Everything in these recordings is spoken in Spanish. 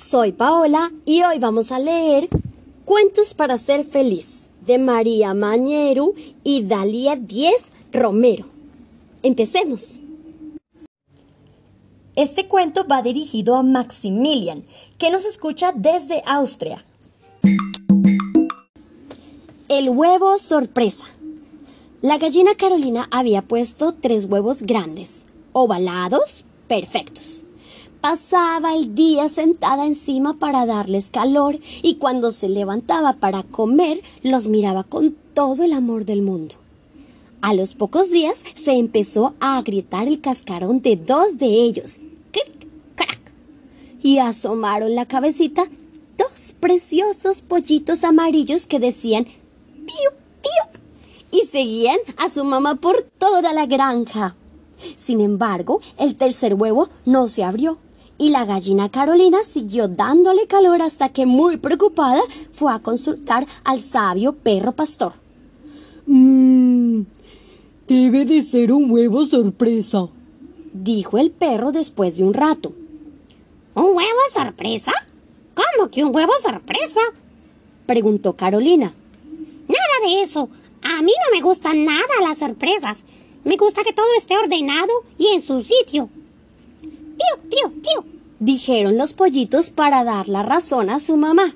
soy Paola y hoy vamos a leer Cuentos para ser feliz de María Mañeru y Dalia Diez Romero. Empecemos. Este cuento va dirigido a Maximilian, que nos escucha desde Austria. El huevo sorpresa. La gallina Carolina había puesto tres huevos grandes, ovalados, perfectos. Pasaba el día sentada encima para darles calor y cuando se levantaba para comer los miraba con todo el amor del mundo. A los pocos días se empezó a agrietar el cascarón de dos de ellos. ¡Clic! ¡Crac! Y asomaron la cabecita dos preciosos pollitos amarillos que decían ¡Piu! ¡Piu! y seguían a su mamá por toda la granja. Sin embargo, el tercer huevo no se abrió y la gallina Carolina siguió dándole calor hasta que, muy preocupada, fue a consultar al sabio perro pastor. Mmm, debe de ser un huevo sorpresa, dijo el perro después de un rato. ¿Un huevo sorpresa? ¿Cómo que un huevo sorpresa? preguntó Carolina. Nada de eso. A mí no me gustan nada las sorpresas. Me gusta que todo esté ordenado y en su sitio. ¡Piu, piu, piu! dijeron los pollitos para dar la razón a su mamá.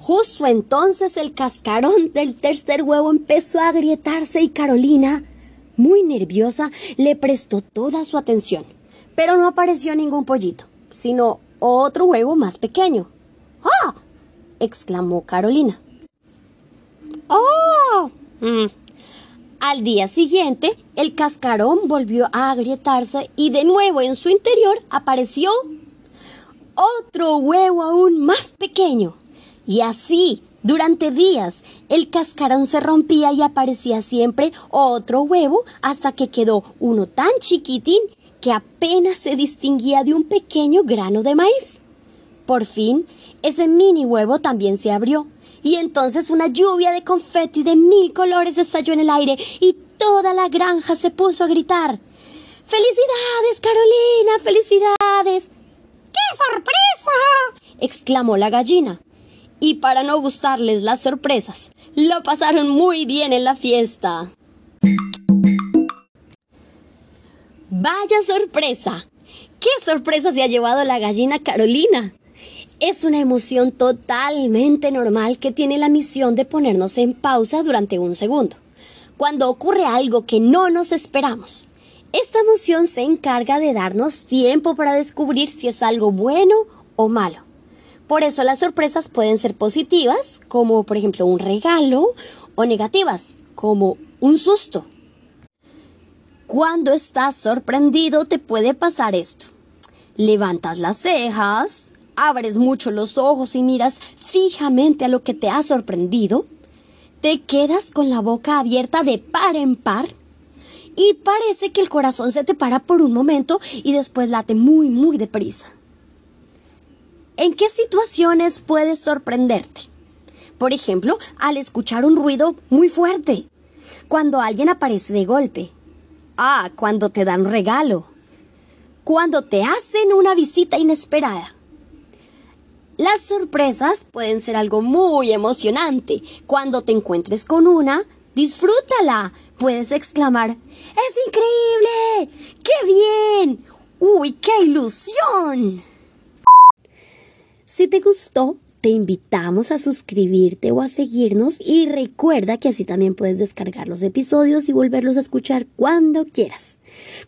Justo entonces el cascarón del tercer huevo empezó a agrietarse y Carolina, muy nerviosa, le prestó toda su atención. Pero no apareció ningún pollito, sino otro huevo más pequeño. ¡Ah! exclamó Carolina. ¡Oh! Mm. Al día siguiente, el cascarón volvió a agrietarse y de nuevo en su interior apareció otro huevo aún más pequeño. Y así, durante días, el cascarón se rompía y aparecía siempre otro huevo hasta que quedó uno tan chiquitín que apenas se distinguía de un pequeño grano de maíz. Por fin, ese mini huevo también se abrió y entonces una lluvia de confeti de mil colores estalló en el aire y toda la granja se puso a gritar. ¡Felicidades, Carolina! ¡Felicidades! ¡Qué sorpresa! exclamó la gallina. Y para no gustarles las sorpresas, lo pasaron muy bien en la fiesta. ¡Vaya sorpresa! ¿Qué sorpresa se ha llevado la gallina Carolina? Es una emoción totalmente normal que tiene la misión de ponernos en pausa durante un segundo, cuando ocurre algo que no nos esperamos. Esta emoción se encarga de darnos tiempo para descubrir si es algo bueno o malo. Por eso las sorpresas pueden ser positivas, como por ejemplo un regalo, o negativas, como un susto. Cuando estás sorprendido te puede pasar esto. Levantas las cejas, abres mucho los ojos y miras fijamente a lo que te ha sorprendido, te quedas con la boca abierta de par en par y parece que el corazón se te para por un momento y después late muy, muy deprisa. ¿En qué situaciones puedes sorprenderte? Por ejemplo, al escuchar un ruido muy fuerte, cuando alguien aparece de golpe, ah, cuando te dan un regalo, cuando te hacen una visita inesperada las sorpresas pueden ser algo muy emocionante. Cuando te encuentres con una, disfrútala. Puedes exclamar, ¡Es increíble! ¡Qué bien! ¡Uy, qué ilusión! Si te gustó, te invitamos a suscribirte o a seguirnos y recuerda que así también puedes descargar los episodios y volverlos a escuchar cuando quieras.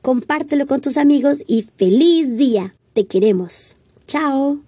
Compártelo con tus amigos y feliz día. Te queremos. Chao.